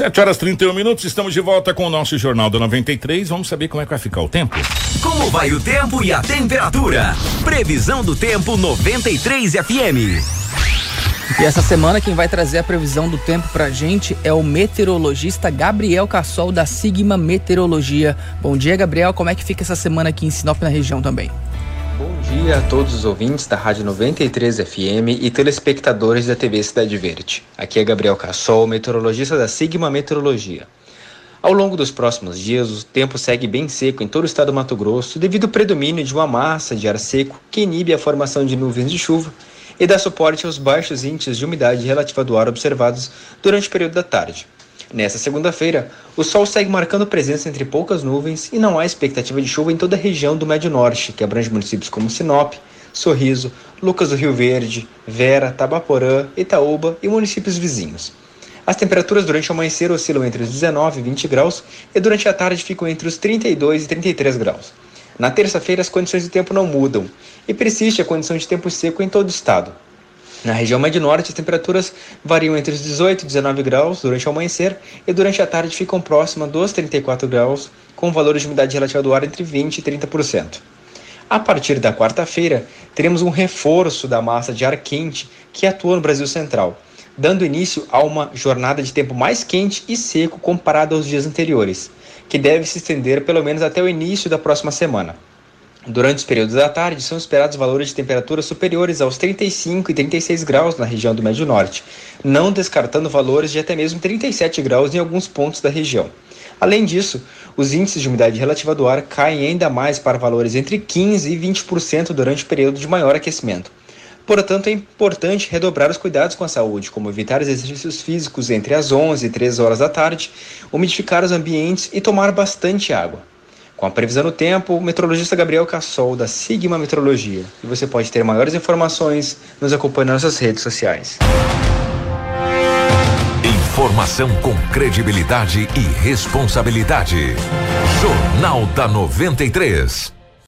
7 horas 31 minutos, estamos de volta com o nosso Jornal da 93. Vamos saber como é que vai ficar o tempo. Como vai o tempo e a temperatura? Previsão do tempo 93 FM. E essa semana quem vai trazer a previsão do tempo pra gente é o meteorologista Gabriel Cassol da Sigma Meteorologia. Bom dia, Gabriel. Como é que fica essa semana aqui em Sinop na região também? Bom dia a todos os ouvintes da Rádio 93 FM e telespectadores da TV Cidade Verde. Aqui é Gabriel Cassol, meteorologista da Sigma Meteorologia. Ao longo dos próximos dias, o tempo segue bem seco em todo o estado do Mato Grosso devido ao predomínio de uma massa de ar seco que inibe a formação de nuvens de chuva e dá suporte aos baixos índices de umidade relativa do ar observados durante o período da tarde. Nesta segunda-feira, o sol segue marcando presença entre poucas nuvens e não há expectativa de chuva em toda a região do Médio Norte, que abrange municípios como Sinop, Sorriso, Lucas do Rio Verde, Vera, Tabaporã, Itaúba e municípios vizinhos. As temperaturas durante o amanhecer oscilam entre os 19 e 20 graus e durante a tarde ficam entre os 32 e 33 graus. Na terça-feira, as condições de tempo não mudam e persiste a condição de tempo seco em todo o estado. Na região médio norte, as temperaturas variam entre os 18 e 19 graus durante o amanhecer e durante a tarde ficam próximas dos 34 graus, com valores de umidade relativa do ar entre 20 e 30%. A partir da quarta-feira, teremos um reforço da massa de ar quente que atua no Brasil Central, dando início a uma jornada de tempo mais quente e seco comparado aos dias anteriores, que deve se estender pelo menos até o início da próxima semana. Durante os períodos da tarde, são esperados valores de temperatura superiores aos 35 e 36 graus na região do Médio Norte, não descartando valores de até mesmo 37 graus em alguns pontos da região. Além disso, os índices de umidade relativa do ar caem ainda mais para valores entre 15% e 20% durante o período de maior aquecimento. Portanto, é importante redobrar os cuidados com a saúde, como evitar exercícios físicos entre as 11 e 13 horas da tarde, umidificar os ambientes e tomar bastante água. Com a previsão do tempo, o meteorologista Gabriel Cassol, da Sigma Meteorologia. E você pode ter maiores informações nos acompanhando nas nossas redes sociais. Informação com credibilidade e responsabilidade. Jornal da 93.